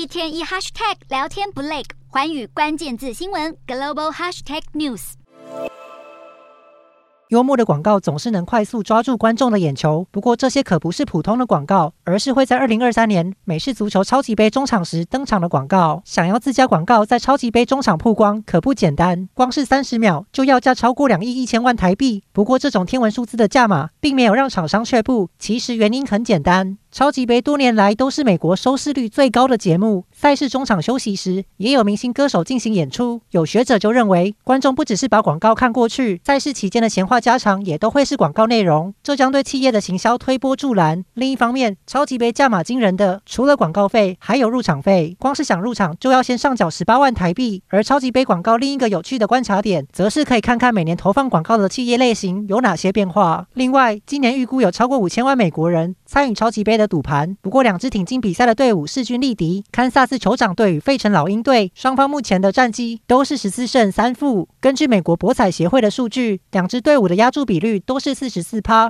一天一 hashtag 聊天不累，环宇关键字新闻 global hashtag news。幽默的广告总是能快速抓住观众的眼球，不过这些可不是普通的广告，而是会在二零二三年美式足球超级杯中场时登场的广告。想要自家广告在超级杯中场曝光，可不简单，光是三十秒就要价超过两亿一千万台币。不过这种天文数字的价码，并没有让厂商却步，其实原因很简单。超级杯多年来都是美国收视率最高的节目，赛事中场休息时也有明星歌手进行演出。有学者就认为，观众不只是把广告看过去，赛事期间的闲话家常也都会是广告内容，这将对企业的行销推波助澜。另一方面，超级杯价码惊人的，除了广告费，还有入场费，光是想入场就要先上缴十八万台币。而超级杯广告另一个有趣的观察点，则是可以看看每年投放广告的企业类型有哪些变化。另外，今年预估有超过五千万美国人参与超级杯的赌盘，不过两支挺进比赛的队伍势均力敌，堪萨斯酋长队与费城老鹰队，双方目前的战绩都是十四胜三负。根据美国博彩协会的数据，两支队伍的压注比率都是四十四趴。